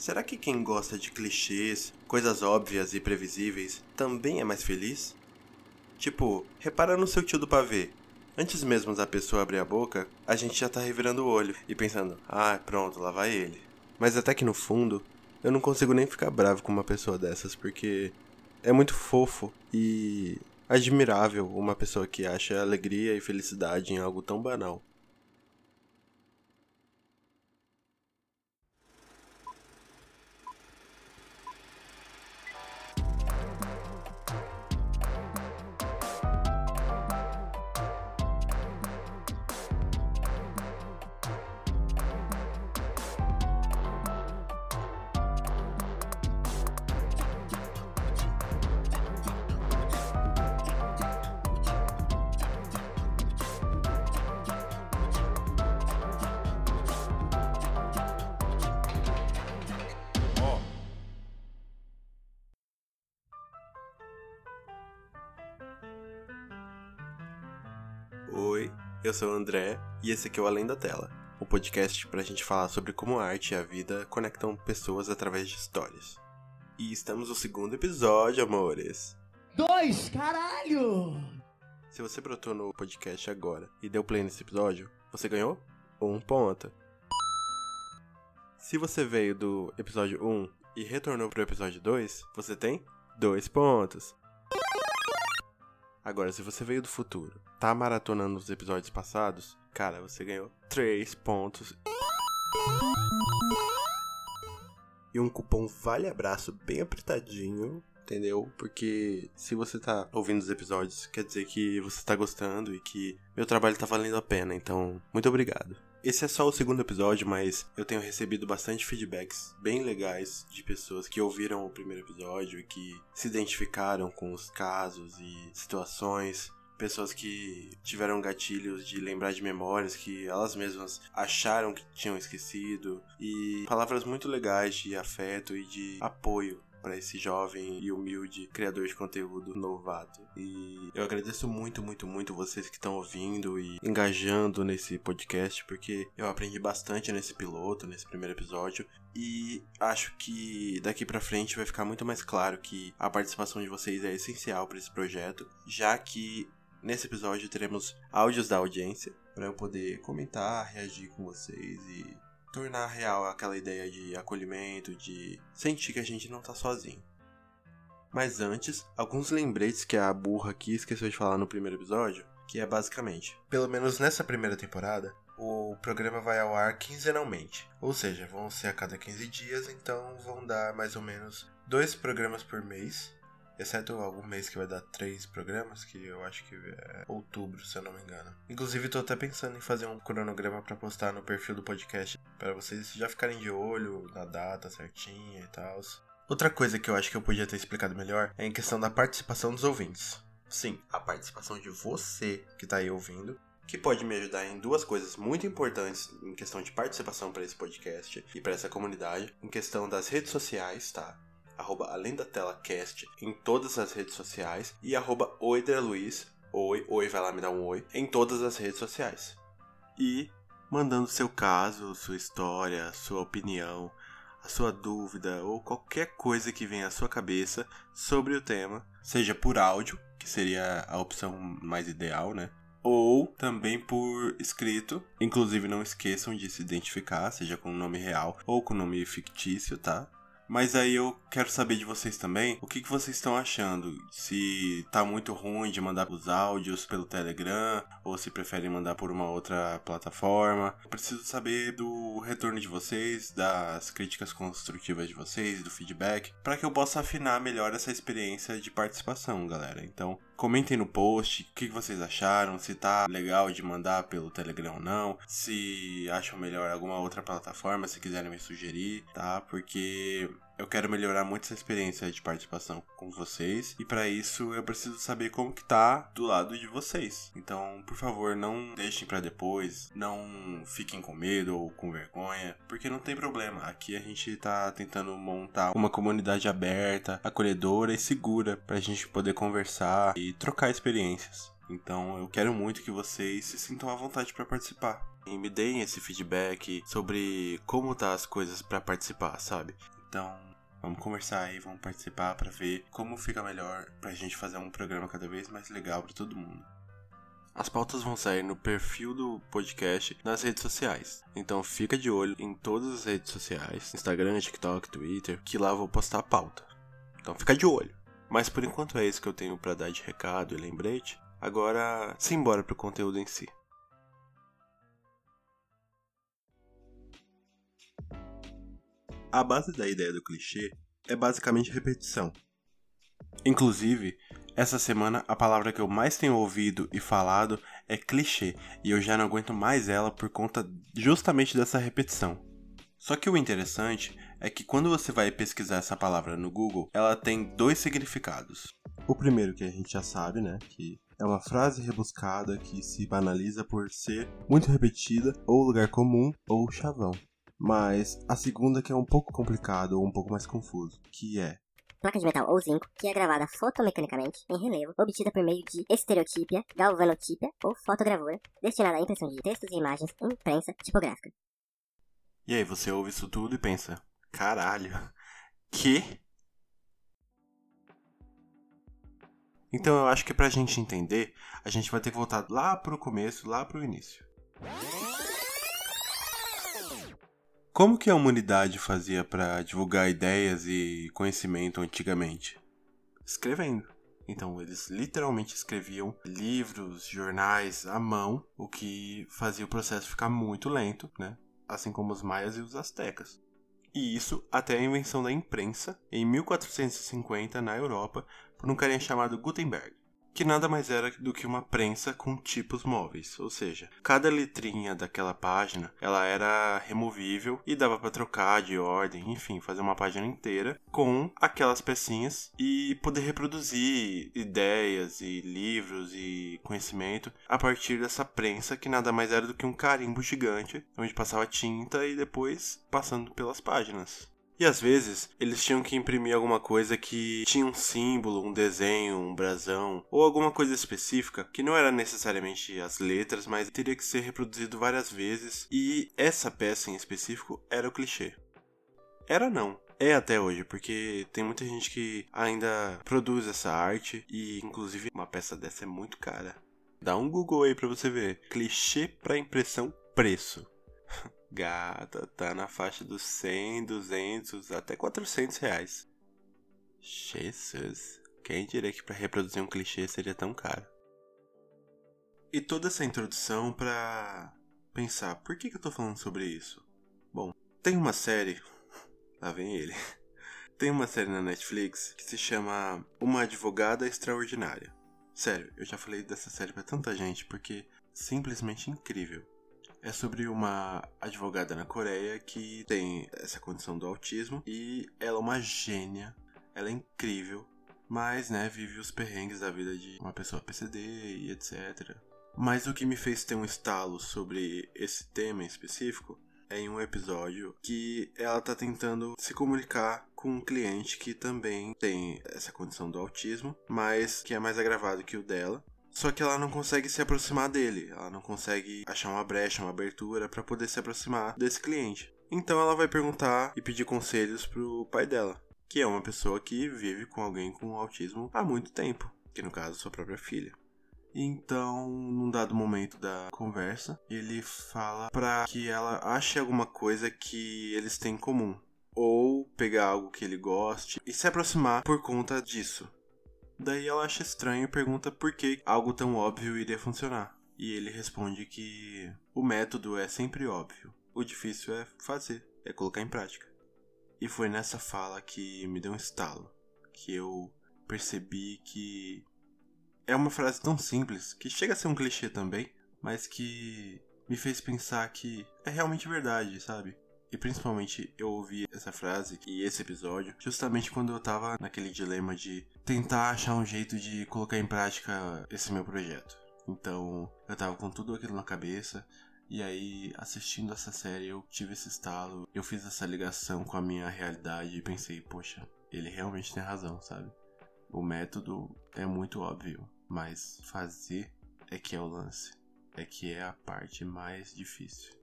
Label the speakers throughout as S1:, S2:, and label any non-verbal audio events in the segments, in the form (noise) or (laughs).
S1: Será que quem gosta de clichês, coisas óbvias e previsíveis, também é mais feliz? Tipo, repara no seu tio do pavê. Antes mesmo da pessoa abrir a boca, a gente já tá revirando o olho e pensando, ah, pronto, lá vai ele. Mas até que no fundo, eu não consigo nem ficar bravo com uma pessoa dessas, porque é muito fofo e admirável uma pessoa que acha alegria e felicidade em algo tão banal. Oi, eu sou o André e esse aqui é o Além da Tela, um podcast pra gente falar sobre como a arte e a vida conectam pessoas através de histórias. E estamos no segundo episódio, amores.
S2: Dois, caralho!
S1: Se você brotou no podcast agora e deu play nesse episódio, você ganhou um ponto. Se você veio do episódio 1 e retornou pro episódio 2, você tem dois pontos. Agora, se você veio do futuro, tá maratonando os episódios passados, cara, você ganhou 3 pontos. E um cupom Vale Abraço bem apertadinho, entendeu? Porque se você tá ouvindo os episódios, quer dizer que você tá gostando e que meu trabalho tá valendo a pena, então, muito obrigado. Esse é só o segundo episódio, mas eu tenho recebido bastante feedbacks bem legais de pessoas que ouviram o primeiro episódio e que se identificaram com os casos e situações. Pessoas que tiveram gatilhos de lembrar de memórias que elas mesmas acharam que tinham esquecido. E palavras muito legais de afeto e de apoio para esse jovem e humilde criador de conteúdo novato. E eu agradeço muito, muito, muito vocês que estão ouvindo e engajando nesse podcast, porque eu aprendi bastante nesse piloto, nesse primeiro episódio, e acho que daqui para frente vai ficar muito mais claro que a participação de vocês é essencial para esse projeto, já que Nesse episódio teremos áudios da audiência para eu poder comentar, reagir com vocês e tornar real aquela ideia de acolhimento, de sentir que a gente não tá sozinho. Mas antes, alguns lembretes que a burra aqui esqueceu de falar no primeiro episódio, que é basicamente, pelo menos nessa primeira temporada, o programa vai ao ar quinzenalmente. Ou seja, vão ser a cada 15 dias, então vão dar mais ou menos dois programas por mês Exceto algum mês que vai dar três programas, que eu acho que é outubro, se eu não me engano. Inclusive, tô até pensando em fazer um cronograma para postar no perfil do podcast, para vocês já ficarem de olho na data certinha e tal. Outra coisa que eu acho que eu podia ter explicado melhor é em questão da participação dos ouvintes. Sim, a participação de você que tá aí ouvindo, que pode me ajudar em duas coisas muito importantes em questão de participação para esse podcast e para essa comunidade, em questão das redes sociais, tá? arroba Além da Tela Cast em todas as redes sociais e arroba Luiz, oi, oi, vai lá me dar um oi, em todas as redes sociais. E mandando seu caso, sua história, sua opinião, a sua dúvida ou qualquer coisa que venha à sua cabeça sobre o tema, seja por áudio, que seria a opção mais ideal, né? Ou também por escrito. Inclusive, não esqueçam de se identificar, seja com o nome real ou com o nome fictício, tá? Mas aí eu quero saber de vocês também o que, que vocês estão achando. Se tá muito ruim de mandar os áudios pelo Telegram ou se preferem mandar por uma outra plataforma. Eu preciso saber do retorno de vocês, das críticas construtivas de vocês, do feedback, para que eu possa afinar melhor essa experiência de participação, galera. Então, comentem no post o que, vocês acharam, se tá legal de mandar pelo Telegram ou não, se acham melhor alguma outra plataforma, se quiserem me sugerir, tá? Porque eu quero melhorar muito essa experiência de participação com vocês e para isso eu preciso saber como que tá do lado de vocês. Então, por favor, não deixem para depois, não fiquem com medo ou com vergonha, porque não tem problema. Aqui a gente tá tentando montar uma comunidade aberta, acolhedora e segura pra gente poder conversar e trocar experiências. Então, eu quero muito que vocês se sintam à vontade para participar. E me deem esse feedback sobre como tá as coisas para participar, sabe? Então, vamos conversar aí, vamos participar para ver como fica melhor pra gente fazer um programa cada vez mais legal para todo mundo. As pautas vão sair no perfil do podcast nas redes sociais. Então fica de olho em todas as redes sociais, Instagram, TikTok, Twitter, que lá vou postar a pauta. Então fica de olho. Mas por enquanto é isso que eu tenho para dar de recado e lembrete. Agora, simbora pro conteúdo em si. A base da ideia do clichê é basicamente repetição. Inclusive, essa semana a palavra que eu mais tenho ouvido e falado é clichê, e eu já não aguento mais ela por conta justamente dessa repetição. Só que o interessante é que quando você vai pesquisar essa palavra no Google, ela tem dois significados. O primeiro que a gente já sabe, né, que é uma frase rebuscada que se banaliza por ser muito repetida, ou lugar comum, ou chavão. Mas a segunda que é um pouco complicado ou um pouco mais confuso, que é
S3: placa de metal ou zinco, que é gravada fotomecanicamente em relevo, obtida por meio de estereotípia, galvanotípia ou fotogravura, destinada à impressão de textos e imagens em prensa tipográfica.
S1: E aí você ouve isso tudo e pensa, caralho, que? Então eu acho que pra gente entender, a gente vai ter que voltar lá pro começo, lá pro início. Como que a humanidade fazia para divulgar ideias e conhecimento antigamente? Escrevendo. Então eles literalmente escreviam livros, jornais à mão, o que fazia o processo ficar muito lento, né? Assim como os maias e os astecas. E isso até a invenção da imprensa em 1450 na Europa por um carinha chamado Gutenberg que nada mais era do que uma prensa com tipos móveis, ou seja, cada letrinha daquela página ela era removível e dava para trocar de ordem, enfim, fazer uma página inteira com aquelas pecinhas e poder reproduzir ideias e livros e conhecimento a partir dessa prensa que nada mais era do que um carimbo gigante onde passava tinta e depois passando pelas páginas. E às vezes eles tinham que imprimir alguma coisa que tinha um símbolo, um desenho, um brasão ou alguma coisa específica que não era necessariamente as letras, mas teria que ser reproduzido várias vezes e essa peça em específico era o clichê. Era não, é até hoje, porque tem muita gente que ainda produz essa arte e inclusive uma peça dessa é muito cara. Dá um Google aí pra você ver. Clichê para impressão preço. (laughs) Gata, tá na faixa dos 100, 200, até 400 reais. Jesus, quem diria que para reproduzir um clichê seria tão caro? E toda essa introdução para pensar, por que, que eu tô falando sobre isso? Bom, tem uma série, (laughs) lá vem ele, (laughs) tem uma série na Netflix que se chama Uma Advogada Extraordinária. Sério, eu já falei dessa série pra tanta gente porque simplesmente incrível é sobre uma advogada na Coreia que tem essa condição do autismo e ela é uma gênia, ela é incrível, mas né, vive os perrengues da vida de uma pessoa PCD e etc. Mas o que me fez ter um estalo sobre esse tema em específico é em um episódio que ela tá tentando se comunicar com um cliente que também tem essa condição do autismo, mas que é mais agravado que o dela. Só que ela não consegue se aproximar dele, ela não consegue achar uma brecha, uma abertura para poder se aproximar desse cliente. Então ela vai perguntar e pedir conselhos pro pai dela, que é uma pessoa que vive com alguém com autismo há muito tempo, que no caso sua própria filha. Então, num dado momento da conversa, ele fala para que ela ache alguma coisa que eles têm em comum, ou pegar algo que ele goste e se aproximar por conta disso. Daí ela acha estranho e pergunta por que algo tão óbvio iria funcionar. E ele responde que o método é sempre óbvio, o difícil é fazer, é colocar em prática. E foi nessa fala que me deu um estalo, que eu percebi que é uma frase tão simples, que chega a ser um clichê também, mas que me fez pensar que é realmente verdade, sabe? E principalmente eu ouvi essa frase e esse episódio justamente quando eu tava naquele dilema de tentar achar um jeito de colocar em prática esse meu projeto. Então eu tava com tudo aquilo na cabeça. E aí, assistindo essa série, eu tive esse estalo, eu fiz essa ligação com a minha realidade e pensei, poxa, ele realmente tem razão, sabe? O método é muito óbvio, mas fazer é que é o lance. é que é a parte mais difícil.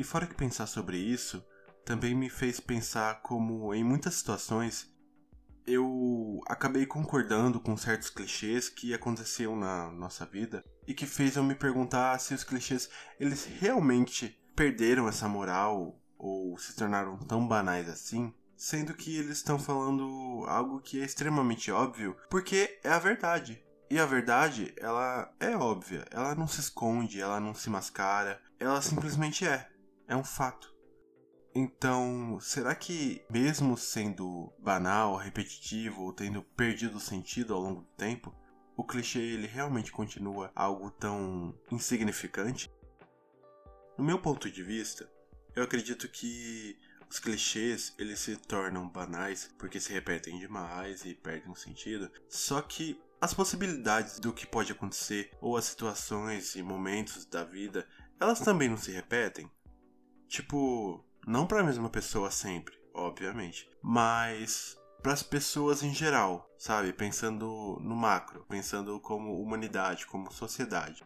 S1: E fora que pensar sobre isso, também me fez pensar como em muitas situações eu acabei concordando com certos clichês que aconteciam na nossa vida e que fez eu me perguntar se os clichês eles realmente perderam essa moral ou se tornaram tão banais assim, sendo que eles estão falando algo que é extremamente óbvio, porque é a verdade. E a verdade, ela é óbvia, ela não se esconde, ela não se mascara, ela simplesmente é. É um fato. Então, será que, mesmo sendo banal, repetitivo ou tendo perdido o sentido ao longo do tempo, o clichê ele realmente continua algo tão insignificante? No meu ponto de vista, eu acredito que os clichês eles se tornam banais porque se repetem demais e perdem o sentido. Só que as possibilidades do que pode acontecer ou as situações e momentos da vida, elas também não se repetem. Tipo, não para a mesma pessoa sempre, obviamente, mas para as pessoas em geral, sabe? Pensando no macro, pensando como humanidade, como sociedade.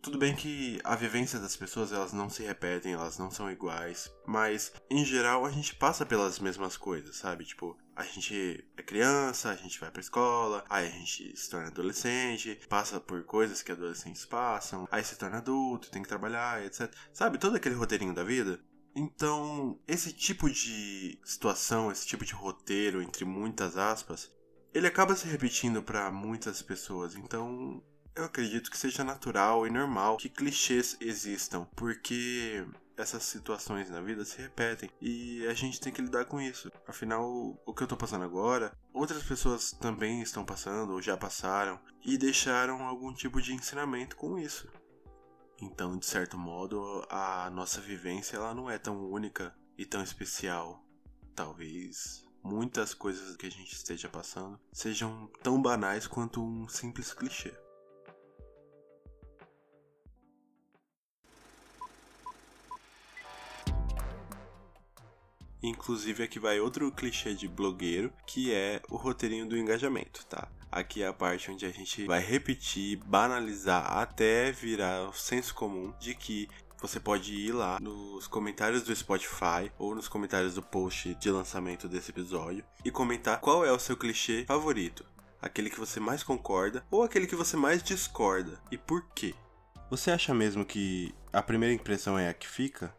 S1: Tudo bem que a vivência das pessoas elas não se repetem, elas não são iguais, mas em geral a gente passa pelas mesmas coisas, sabe? Tipo, a gente é criança, a gente vai pra escola, aí a gente se torna adolescente, passa por coisas que adolescentes passam, aí se torna adulto, tem que trabalhar, etc. Sabe, todo aquele roteirinho da vida? Então, esse tipo de situação, esse tipo de roteiro, entre muitas aspas, ele acaba se repetindo para muitas pessoas. Então, eu acredito que seja natural e normal que clichês existam, porque essas situações na vida se repetem e a gente tem que lidar com isso. Afinal, o que eu tô passando agora, outras pessoas também estão passando ou já passaram e deixaram algum tipo de ensinamento com isso. Então, de certo modo, a nossa vivência ela não é tão única e tão especial. Talvez muitas coisas que a gente esteja passando sejam tão banais quanto um simples clichê. Inclusive aqui vai outro clichê de blogueiro, que é o roteirinho do engajamento, tá? Aqui é a parte onde a gente vai repetir, banalizar até virar o senso comum de que você pode ir lá nos comentários do Spotify ou nos comentários do post de lançamento desse episódio e comentar qual é o seu clichê favorito, aquele que você mais concorda ou aquele que você mais discorda e por quê. Você acha mesmo que a primeira impressão é a que fica?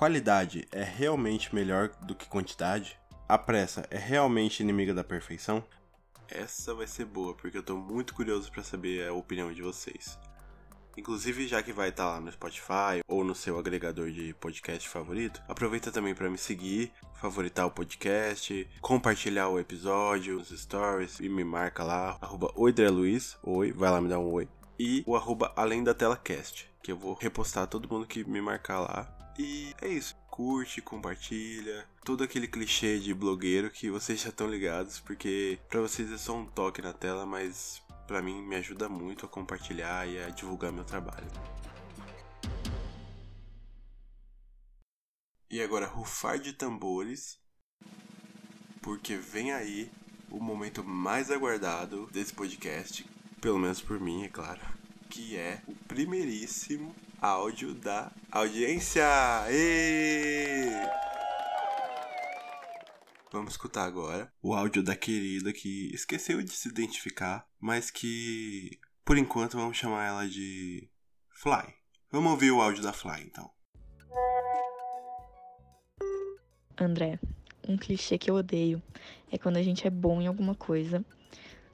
S1: Qualidade é realmente melhor do que quantidade? A pressa é realmente inimiga da perfeição? Essa vai ser boa, porque eu tô muito curioso para saber a opinião de vocês. Inclusive, já que vai estar tá lá no Spotify ou no seu agregador de podcast favorito, aproveita também para me seguir, favoritar o podcast, compartilhar o episódio nos stories e me marca lá, arroba Luiz, oi, vai lá me dar um oi. E o arroba Além da Tela Cast, que eu vou repostar todo mundo que me marcar lá. E é isso curte, compartilha, todo aquele clichê de blogueiro que vocês já estão ligados, porque para vocês é só um toque na tela, mas para mim me ajuda muito a compartilhar e a divulgar meu trabalho. E agora rufar de tambores, porque vem aí o momento mais aguardado desse podcast, pelo menos por mim, é claro, que é o primeiríssimo áudio da audiência. E Vamos escutar agora o áudio da querida que esqueceu de se identificar, mas que por enquanto vamos chamar ela de Fly. Vamos ouvir o áudio da Fly então.
S4: André, um clichê que eu odeio é quando a gente é bom em alguma coisa,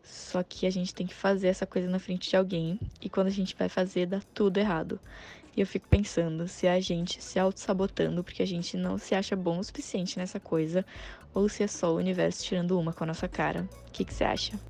S4: só que a gente tem que fazer essa coisa na frente de alguém e quando a gente vai fazer dá tudo errado. E eu fico pensando se é a gente se auto-sabotando porque a gente não se acha bom o suficiente nessa coisa ou se é só o universo tirando uma com a nossa cara. O que, que você acha?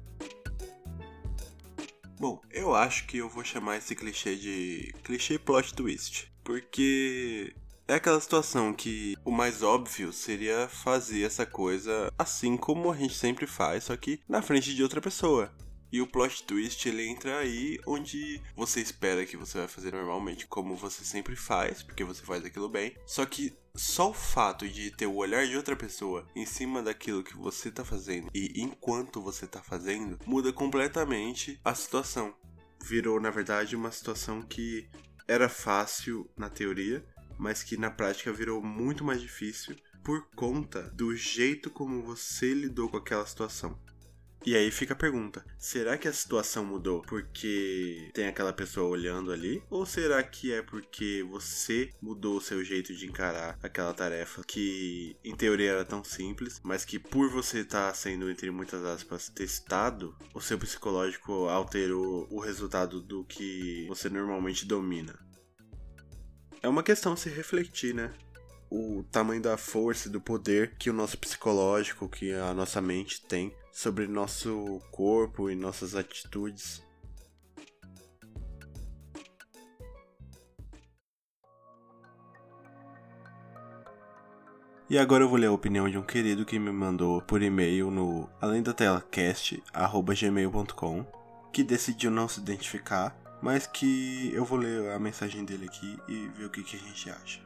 S1: Bom, eu acho que eu vou chamar esse clichê de clichê plot twist. Porque é aquela situação que o mais óbvio seria fazer essa coisa assim como a gente sempre faz, só que na frente de outra pessoa. E o plot twist ele entra aí onde você espera que você vai fazer normalmente, como você sempre faz, porque você faz aquilo bem. Só que só o fato de ter o olhar de outra pessoa em cima daquilo que você tá fazendo e enquanto você tá fazendo muda completamente a situação. virou, na verdade, uma situação que era fácil na teoria, mas que na prática virou muito mais difícil por conta do jeito como você lidou com aquela situação. E aí fica a pergunta: será que a situação mudou porque tem aquela pessoa olhando ali? Ou será que é porque você mudou o seu jeito de encarar aquela tarefa que em teoria era tão simples, mas que por você estar tá sendo, entre muitas aspas, testado, o seu psicológico alterou o resultado do que você normalmente domina? É uma questão se refletir, né? o tamanho da força e do poder que o nosso psicológico, que a nossa mente tem sobre nosso corpo e nossas atitudes. E agora eu vou ler a opinião de um querido que me mandou por e-mail no além da telacast@gmail.com, que decidiu não se identificar, mas que eu vou ler a mensagem dele aqui e ver o que, que a gente acha.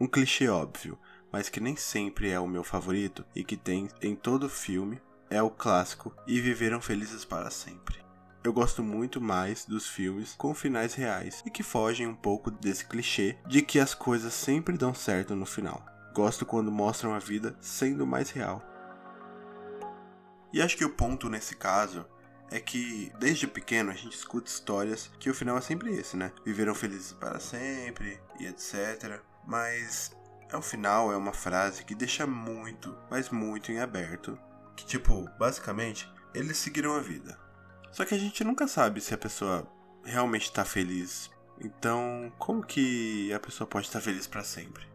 S1: Um clichê óbvio, mas que nem sempre é o meu favorito e que tem em todo filme, é o clássico E Viveram Felizes para Sempre. Eu gosto muito mais dos filmes com finais reais e que fogem um pouco desse clichê de que as coisas sempre dão certo no final. Gosto quando mostram a vida sendo mais real. E acho que o ponto nesse caso é que desde pequeno a gente escuta histórias que o final é sempre esse, né? Viveram felizes para sempre e etc. Mas ao final é uma frase que deixa muito, mas muito em aberto. Que tipo, basicamente, eles seguiram a vida. Só que a gente nunca sabe se a pessoa realmente tá feliz. Então, como que a pessoa pode estar feliz para sempre?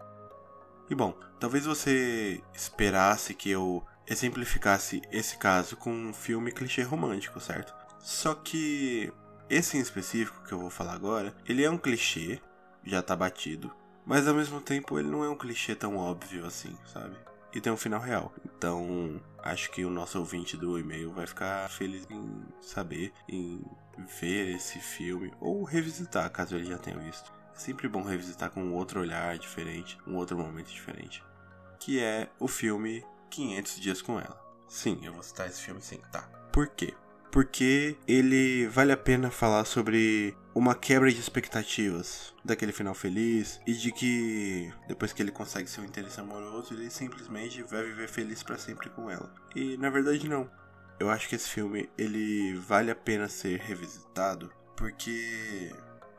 S1: E bom, talvez você esperasse que eu exemplificasse esse caso com um filme clichê romântico, certo? Só que esse em específico que eu vou falar agora, ele é um clichê, já tá batido, mas ao mesmo tempo ele não é um clichê tão óbvio assim, sabe? E tem um final real. Então, acho que o nosso ouvinte do e-mail vai ficar feliz em saber, em ver esse filme, ou revisitar, caso ele já tenha visto. É sempre bom revisitar com um outro olhar diferente, um outro momento diferente. Que é o filme 500 Dias com Ela. Sim, eu vou citar esse filme sim, tá. Por quê? Porque ele vale a pena falar sobre uma quebra de expectativas daquele final feliz e de que depois que ele consegue seu interesse amoroso, ele simplesmente vai viver feliz para sempre com ela. E na verdade não. Eu acho que esse filme ele vale a pena ser revisitado porque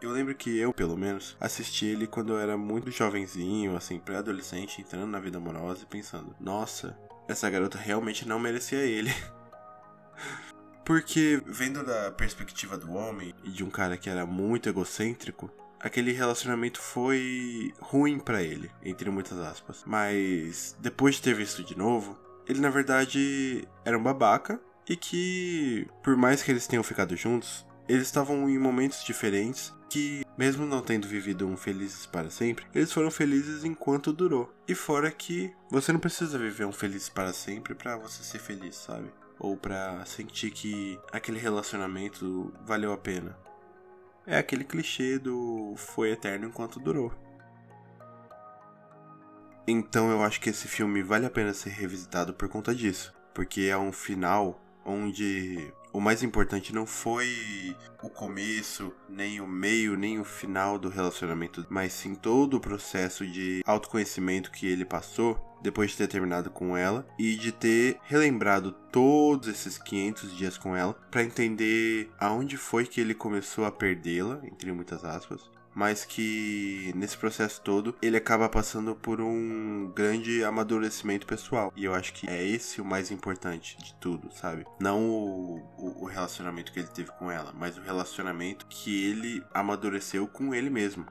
S1: eu lembro que eu, pelo menos, assisti ele quando eu era muito jovenzinho, assim, pré-adolescente, entrando na vida amorosa e pensando: "Nossa, essa garota realmente não merecia ele". (laughs) Porque, vendo da perspectiva do homem e de um cara que era muito egocêntrico, aquele relacionamento foi ruim para ele, entre muitas aspas. Mas depois de ter visto de novo, ele na verdade era um babaca e que, por mais que eles tenham ficado juntos, eles estavam em momentos diferentes que, mesmo não tendo vivido um felizes para sempre, eles foram felizes enquanto durou. E fora que você não precisa viver um felizes para sempre para você ser feliz, sabe? ou para sentir que aquele relacionamento valeu a pena. É aquele clichê do foi eterno enquanto durou. Então eu acho que esse filme vale a pena ser revisitado por conta disso, porque é um final onde o mais importante não foi o começo, nem o meio, nem o final do relacionamento, mas sim todo o processo de autoconhecimento que ele passou depois de ter terminado com ela e de ter relembrado todos esses 500 dias com ela para entender aonde foi que ele começou a perdê-la, entre muitas aspas, mas que nesse processo todo ele acaba passando por um grande amadurecimento pessoal. E eu acho que é esse o mais importante de tudo, sabe? Não o, o, o relacionamento que ele teve com ela, mas o relacionamento que ele amadureceu com ele mesmo.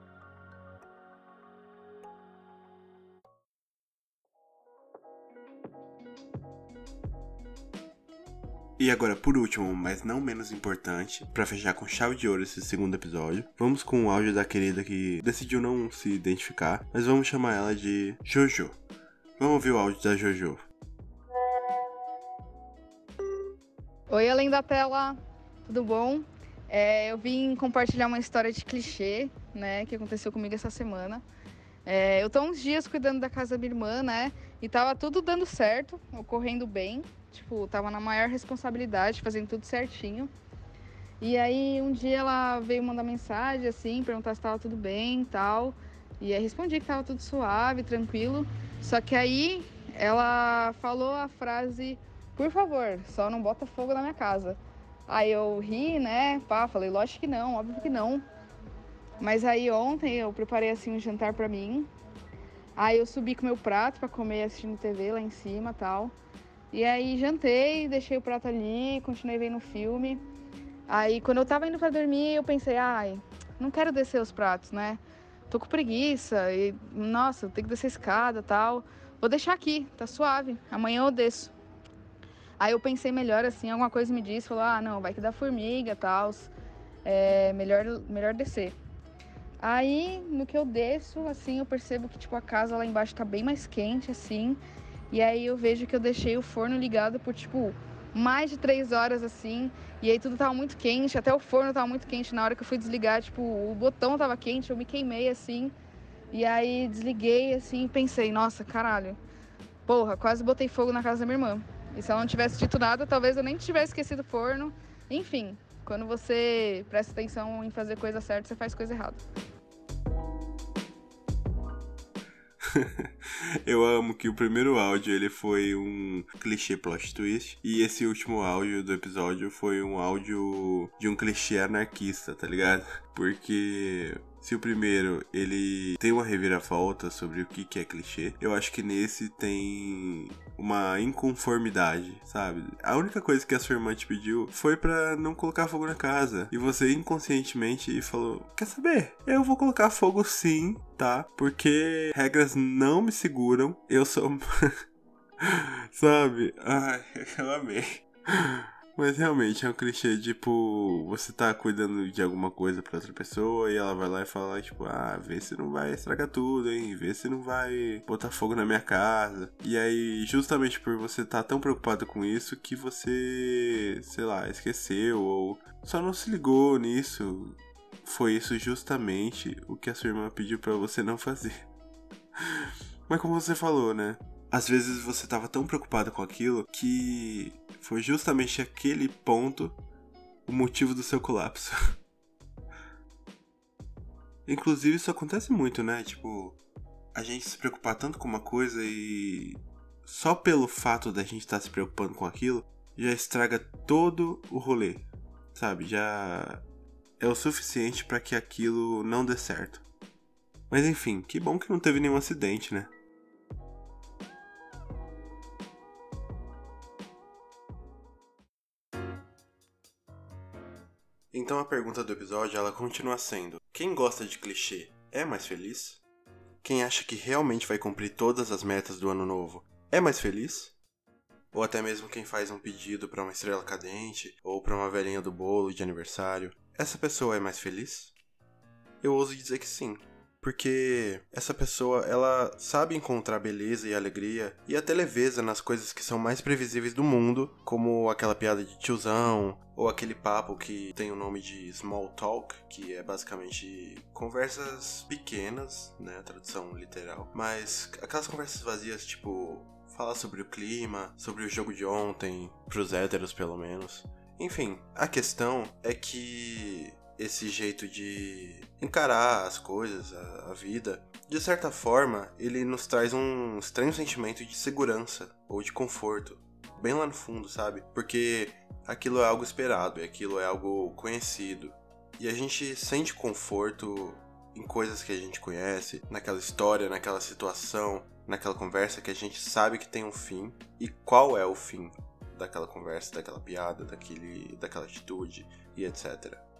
S1: E agora, por último, mas não menos importante, para fechar com chave de ouro esse segundo episódio, vamos com o áudio da querida que decidiu não se identificar, mas vamos chamar ela de Jojo. Vamos ouvir o áudio da Jojo.
S5: Oi, além da tela, tudo bom? É, eu vim compartilhar uma história de clichê, né, que aconteceu comigo essa semana. É, eu tô uns dias cuidando da casa da minha irmã, né, e tava tudo dando certo, ocorrendo bem. Tipo, tava na maior responsabilidade, fazendo tudo certinho. E aí um dia ela veio mandar mensagem assim, perguntar se estava tudo bem e tal. E aí respondi que estava tudo suave, tranquilo. Só que aí ela falou a frase, por favor, só não bota fogo na minha casa. Aí eu ri, né? Pá, falei, lógico que não, óbvio que não. Mas aí ontem eu preparei assim um jantar para mim. Aí eu subi com meu prato para comer assistindo TV lá em cima, tal. E aí jantei, deixei o prato ali, continuei vendo o filme. Aí quando eu tava indo para dormir, eu pensei, ai, não quero descer os pratos, né? Tô com preguiça e nossa, tem que descer a escada, tal. Vou deixar aqui, tá suave. Amanhã eu desço. Aí eu pensei melhor assim, alguma coisa me disse, falou: "Ah, não, vai que dá formiga, tal. É melhor melhor descer". Aí, no que eu desço, assim, eu percebo que tipo a casa lá embaixo tá bem mais quente assim. E aí eu vejo que eu deixei o forno ligado por tipo mais de três horas assim. E aí tudo tava muito quente, até o forno tava muito quente. Na hora que eu fui desligar, tipo, o botão tava quente, eu me queimei assim. E aí desliguei assim e pensei, nossa, caralho. Porra, quase botei fogo na casa da minha irmã. E se ela não tivesse dito nada, talvez eu nem tivesse esquecido o forno. Enfim, quando você presta atenção em fazer coisa certa, você faz coisa errada. (laughs)
S1: Eu amo que o primeiro áudio ele foi um clichê plot twist e esse último áudio do episódio foi um áudio de um clichê anarquista, tá ligado? Porque se o primeiro ele tem uma reviravolta sobre o que, que é clichê, eu acho que nesse tem uma inconformidade, sabe? A única coisa que a sua irmã te pediu foi para não colocar fogo na casa. E você inconscientemente falou: Quer saber? Eu vou colocar fogo sim, tá? Porque regras não me seguram. Eu sou. (laughs) sabe? Ai, eu amei. Mas realmente é um clichê, tipo, você tá cuidando de alguma coisa pra outra pessoa e ela vai lá e fala, tipo, ah, vê se não vai estragar tudo, hein? Vê se não vai botar fogo na minha casa. E aí, justamente por você tá tão preocupado com isso que você, sei lá, esqueceu ou só não se ligou nisso. Foi isso justamente o que a sua irmã pediu para você não fazer. (laughs) Mas como você falou, né? Às vezes você tava tão preocupado com aquilo que foi justamente aquele ponto o motivo do seu colapso. (laughs) Inclusive, isso acontece muito, né? Tipo, a gente se preocupar tanto com uma coisa e só pelo fato da gente estar tá se preocupando com aquilo já estraga todo o rolê, sabe? Já é o suficiente para que aquilo não dê certo. Mas enfim, que bom que não teve nenhum acidente, né? Então a pergunta do episódio ela continua sendo: quem gosta de clichê é mais feliz? Quem acha que realmente vai cumprir todas as metas do ano novo é mais feliz? Ou até mesmo quem faz um pedido para uma estrela cadente ou para uma velhinha do bolo de aniversário, essa pessoa é mais feliz? Eu ouso dizer que sim, porque essa pessoa ela sabe encontrar beleza e alegria e até leveza nas coisas que são mais previsíveis do mundo, como aquela piada de tiozão ou aquele papo que tem o nome de small talk, que é basicamente conversas pequenas, né, tradução literal, mas aquelas conversas vazias tipo falar sobre o clima, sobre o jogo de ontem, pros héteros pelo menos. Enfim, a questão é que esse jeito de encarar as coisas, a, a, vida, de certa forma, ele nos traz um estranho sentimento de segurança ou de conforto, bem lá no fundo, sabe? Porque aquilo é algo esperado, aquilo é algo conhecido. E a gente sente conforto em coisas que a gente conhece, naquela história, naquela situação, naquela conversa que a gente sabe que tem um fim e qual é o fim daquela conversa, daquela piada, daquele, daquela atitude e etc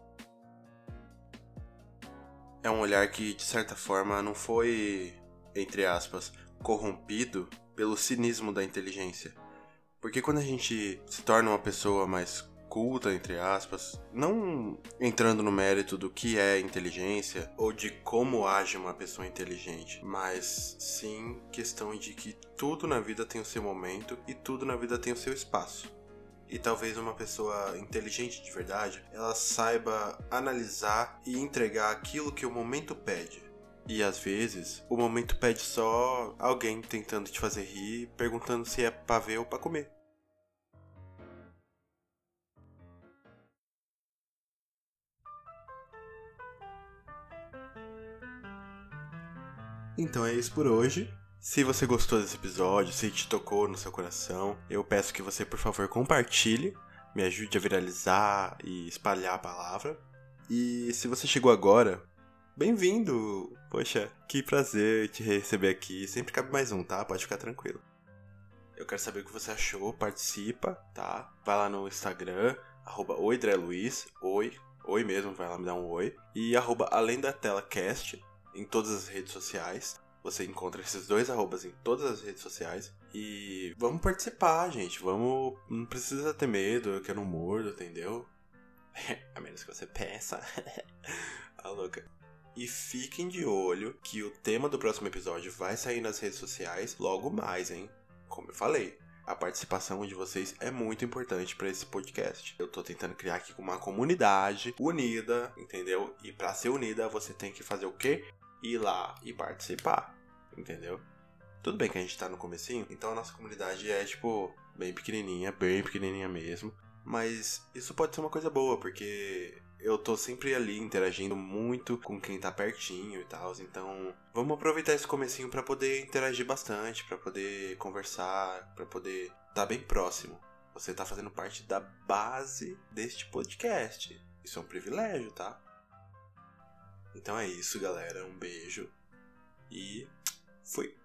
S1: é um olhar que, de certa forma, não foi, entre aspas, corrompido pelo cinismo da inteligência. Porque quando a gente se torna uma pessoa mais culta, entre aspas, não entrando no mérito do que é inteligência ou de como age uma pessoa inteligente, mas sim questão de que tudo na vida tem o seu momento e tudo na vida tem o seu espaço e talvez uma pessoa inteligente de verdade, ela saiba analisar e entregar aquilo que o momento pede. E às vezes, o momento pede só alguém tentando te fazer rir, perguntando se é pra ver ou pra comer. Então é isso por hoje. Se você gostou desse episódio, se te tocou no seu coração, eu peço que você, por favor, compartilhe, me ajude a viralizar e espalhar a palavra. E se você chegou agora, bem-vindo! Poxa, que prazer te receber aqui. Sempre cabe mais um, tá? Pode ficar tranquilo. Eu quero saber o que você achou, participa, tá? Vai lá no Instagram, arroba oidreluiz, oi, oi mesmo, vai lá me dar um oi. E arroba além da tela cast, em todas as redes sociais. Você encontra esses dois arrobas em todas as redes sociais. E vamos participar, gente. Vamos. Não precisa ter medo, eu não mordo, entendeu? (laughs) A menos que você peça. a (laughs) louca. E fiquem de olho que o tema do próximo episódio vai sair nas redes sociais logo mais, hein? Como eu falei, a participação de vocês é muito importante para esse podcast. Eu tô tentando criar aqui uma comunidade unida, entendeu? E para ser unida, você tem que fazer o quê? Ir lá e participar, entendeu? Tudo bem que a gente tá no comecinho, então a nossa comunidade é tipo bem pequenininha, bem pequenininha mesmo. Mas isso pode ser uma coisa boa, porque eu tô sempre ali interagindo muito com quem tá pertinho e tal. Então, vamos aproveitar esse comecinho para poder interagir bastante, para poder conversar, para poder estar tá bem próximo. Você tá fazendo parte da base deste podcast. Isso é um privilégio, tá? Então é isso, galera. Um beijo e fui.